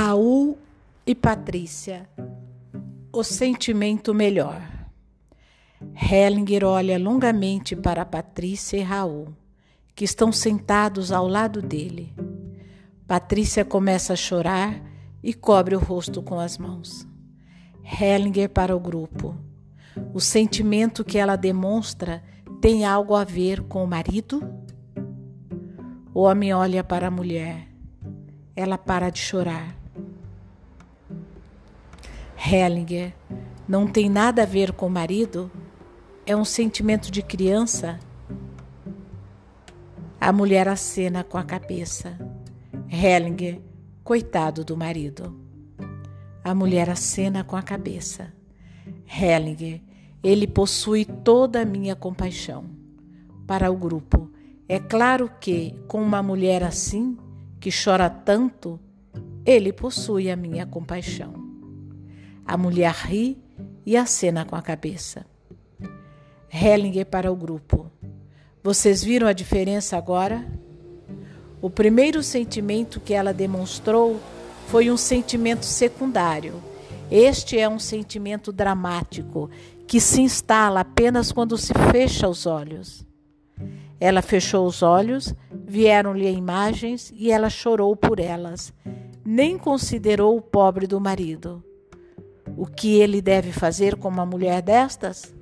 Raul e Patrícia, o sentimento melhor. Hellinger olha longamente para Patrícia e Raul, que estão sentados ao lado dele. Patrícia começa a chorar e cobre o rosto com as mãos. Hellinger para o grupo. O sentimento que ela demonstra tem algo a ver com o marido? O homem olha para a mulher. Ela para de chorar. Hellinger não tem nada a ver com o marido? É um sentimento de criança? A mulher acena com a cabeça. Hellinger, coitado do marido. A mulher acena com a cabeça. Hellinger, ele possui toda a minha compaixão. Para o grupo, é claro que, com uma mulher assim, que chora tanto, ele possui a minha compaixão. A mulher ri e acena com a cabeça. Hellinger para o grupo. Vocês viram a diferença agora? O primeiro sentimento que ela demonstrou foi um sentimento secundário. Este é um sentimento dramático que se instala apenas quando se fecha os olhos. Ela fechou os olhos, vieram-lhe imagens e ela chorou por elas. Nem considerou o pobre do marido. O que ele deve fazer com uma mulher destas?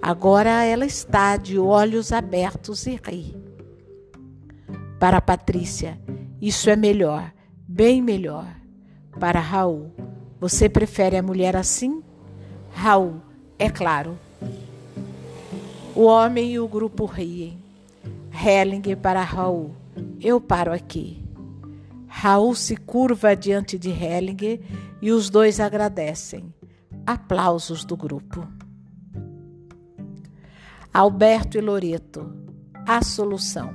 Agora ela está de olhos abertos e ri. Para Patrícia, isso é melhor, bem melhor. Para Raul, você prefere a mulher assim? Raul, é claro. O homem e o grupo riem. Hellinger para Raul. Eu paro aqui. Raul se curva diante de Hellinger e os dois agradecem. Aplausos do grupo. Alberto e Loreto. A solução.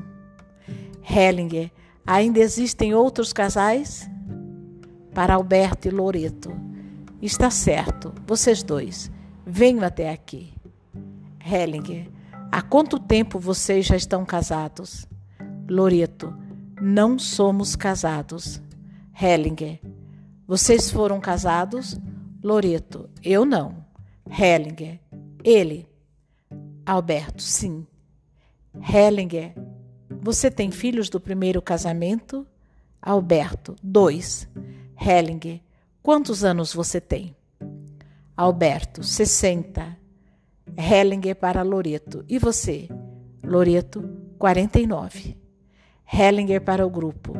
Hellinger. Ainda existem outros casais? Para Alberto e Loreto. Está certo, vocês dois. Venham até aqui. Hellinger, há quanto tempo vocês já estão casados? Loreto, não somos casados. Hellinger, vocês foram casados? Loreto, eu não. Hellinger, ele. Alberto, sim. Hellinger, você tem filhos do primeiro casamento? Alberto, dois. Hellinger, quantos anos você tem? Alberto, 60. Hellinger para Loreto. E você? Loreto, 49. Hellinger para o grupo.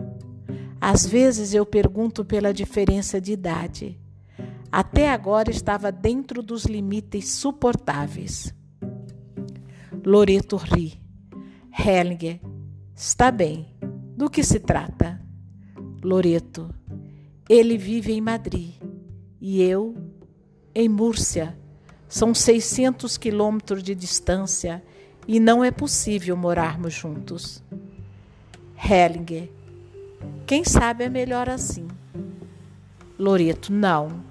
Às vezes eu pergunto pela diferença de idade. Até agora estava dentro dos limites suportáveis. Loreto ri. Hellinger, está bem. Do que se trata? Loreto, ele vive em Madrid e eu em Múrcia. São 600 quilômetros de distância e não é possível morarmos juntos. Hellinger, quem sabe é melhor assim. Loreto, não.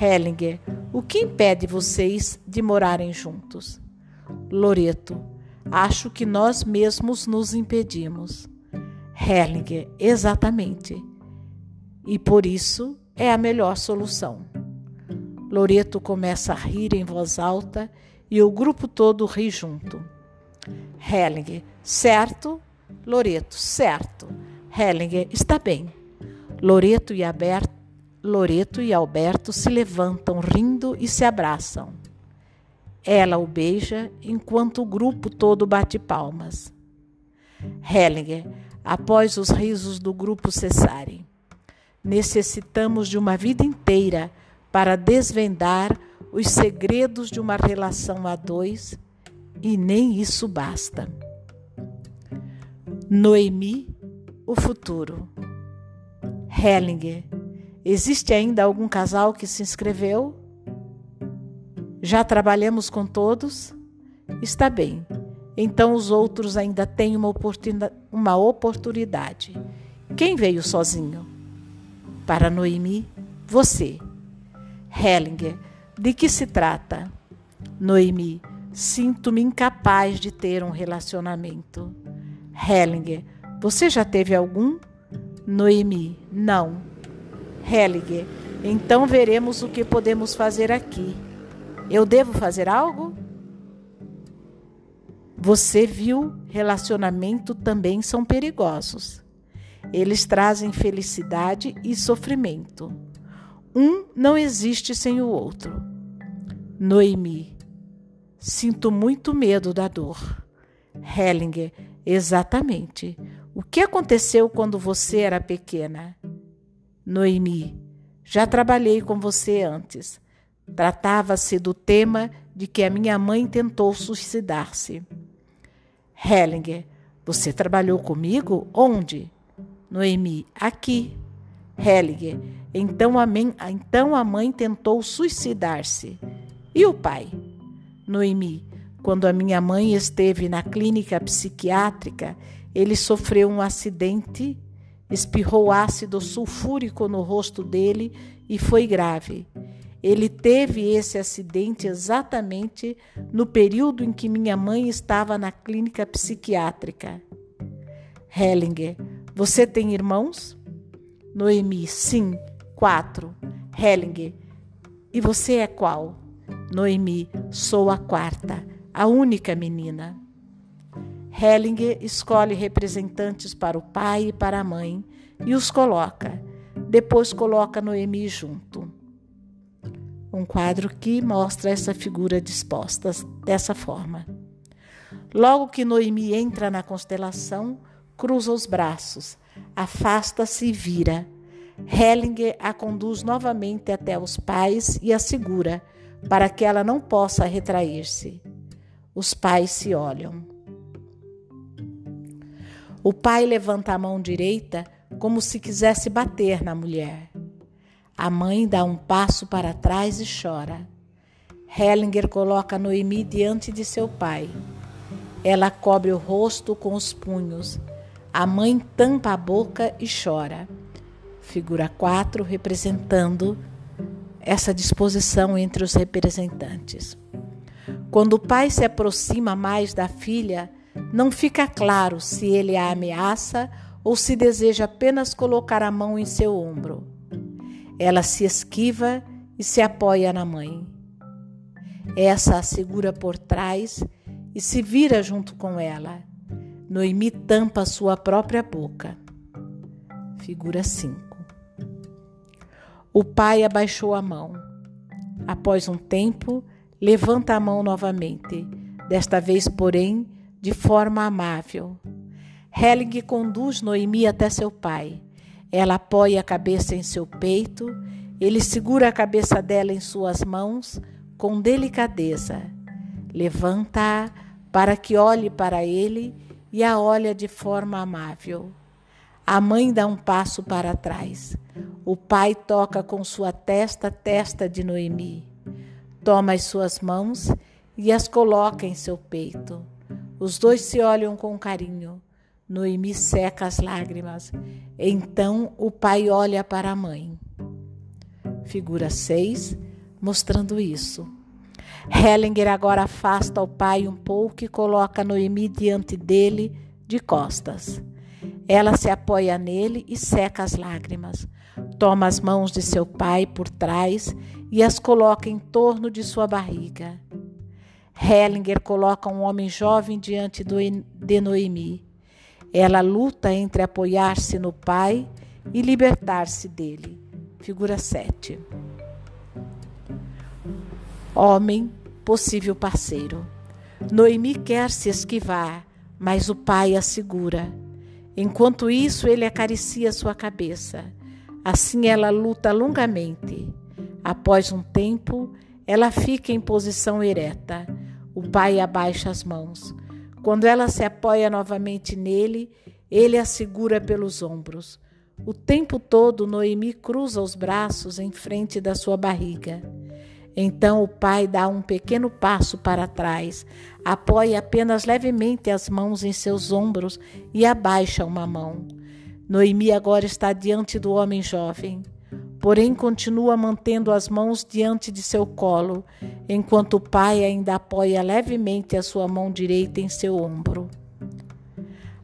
Hellinger, o que impede vocês de morarem juntos? Loreto, acho que nós mesmos nos impedimos. Hellinger, exatamente. E por isso é a melhor solução. Loreto começa a rir em voz alta e o grupo todo ri junto. Hellinger, certo? Loreto, certo. Hellinger, está bem. Loreto e, Alberto, Loreto e Alberto se levantam rindo e se abraçam. Ela o beija enquanto o grupo todo bate palmas. Hellinger, após os risos do grupo cessarem. Necessitamos de uma vida inteira para desvendar os segredos de uma relação a dois e nem isso basta. Noemi, o futuro. Hellinger, existe ainda algum casal que se inscreveu? Já trabalhamos com todos? Está bem. Então os outros ainda têm uma, oportunidade. Uma oportunidade. Quem veio sozinho? Para Noemi, você. Hellinger, de que se trata? Noemi, sinto-me incapaz de ter um relacionamento. Hellinger, você já teve algum? Noemi, não. Helliger, então veremos o que podemos fazer aqui. Eu devo fazer algo? Você viu, relacionamento também são perigosos. Eles trazem felicidade e sofrimento. Um não existe sem o outro. Noemi, sinto muito medo da dor. Hellinger, exatamente. O que aconteceu quando você era pequena? Noemi, já trabalhei com você antes. Tratava-se do tema de que a minha mãe tentou suicidar-se. Hellinger, você trabalhou comigo? Onde? Noemi, aqui. Hellinger, então a, mãe, então a mãe tentou suicidar-se. E o pai? Noemi, quando a minha mãe esteve na clínica psiquiátrica, ele sofreu um acidente, espirrou ácido sulfúrico no rosto dele e foi grave. Ele teve esse acidente exatamente no período em que minha mãe estava na clínica psiquiátrica. Hellinger, você tem irmãos? Noemi, sim, quatro. Hellinger, e você é qual? Noemi, sou a quarta, a única menina. Hellinger escolhe representantes para o pai e para a mãe e os coloca. Depois coloca Noemi junto um quadro que mostra essa figura disposta dessa forma. Logo que Noemi entra na constelação, cruza os braços, afasta-se e vira. Hellinger a conduz novamente até os pais e a segura, para que ela não possa retrair-se. Os pais se olham. O pai levanta a mão direita como se quisesse bater na mulher. A mãe dá um passo para trás e chora. Hellinger coloca Noemi diante de seu pai. Ela cobre o rosto com os punhos. A mãe tampa a boca e chora. Figura 4 representando essa disposição entre os representantes. Quando o pai se aproxima mais da filha, não fica claro se ele a ameaça ou se deseja apenas colocar a mão em seu ombro. Ela se esquiva e se apoia na mãe. Essa a segura por trás e se vira junto com ela. Noemi tampa sua própria boca. Figura 5. O pai abaixou a mão. Após um tempo, levanta a mão novamente, desta vez, porém, de forma amável. Helling conduz Noemi até seu pai. Ela apoia a cabeça em seu peito, ele segura a cabeça dela em suas mãos com delicadeza. Levanta-a para que olhe para ele e a olha de forma amável. A mãe dá um passo para trás. O pai toca com sua testa a testa de Noemi. Toma as suas mãos e as coloca em seu peito. Os dois se olham com carinho. Noemi seca as lágrimas. Então o pai olha para a mãe. Figura 6, mostrando isso. Hellinger agora afasta o pai um pouco e coloca Noemi diante dele, de costas. Ela se apoia nele e seca as lágrimas. Toma as mãos de seu pai por trás e as coloca em torno de sua barriga. Hellinger coloca um homem jovem diante de Noemi. Ela luta entre apoiar-se no pai e libertar-se dele. Figura 7. Homem, possível parceiro. Noemi quer se esquivar, mas o pai a segura. Enquanto isso, ele acaricia sua cabeça. Assim ela luta longamente. Após um tempo, ela fica em posição ereta. O pai abaixa as mãos. Quando ela se apoia novamente nele, ele a segura pelos ombros. O tempo todo, Noemi cruza os braços em frente da sua barriga. Então o pai dá um pequeno passo para trás, apoia apenas levemente as mãos em seus ombros e abaixa uma mão. Noemi agora está diante do homem jovem porém continua mantendo as mãos diante de seu colo, enquanto o pai ainda apoia levemente a sua mão direita em seu ombro.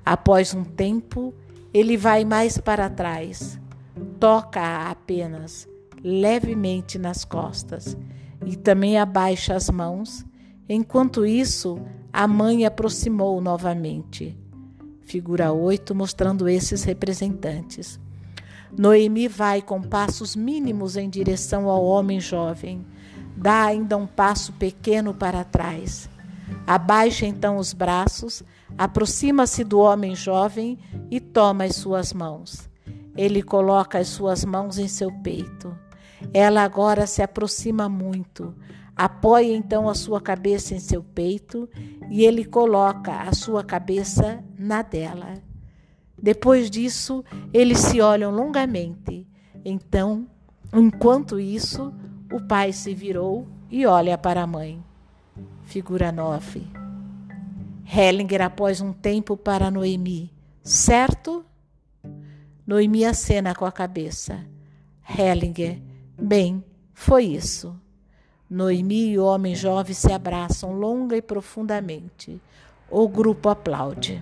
Após um tempo, ele vai mais para trás. toca-a apenas levemente nas costas e também abaixa as mãos. Enquanto isso, a mãe aproximou novamente. Figura 8 mostrando esses representantes. Noemi vai com passos mínimos em direção ao homem jovem. Dá ainda um passo pequeno para trás. Abaixa então os braços, aproxima-se do homem jovem e toma as suas mãos. Ele coloca as suas mãos em seu peito. Ela agora se aproxima muito, apoia então a sua cabeça em seu peito e ele coloca a sua cabeça na dela. Depois disso, eles se olham longamente. Então, enquanto isso, o pai se virou e olha para a mãe. Figura 9. Hellinger após um tempo para Noemi. Certo? Noemi acena com a cabeça. Hellinger. Bem, foi isso. Noemi e o homem jovem se abraçam longa e profundamente. O grupo aplaude.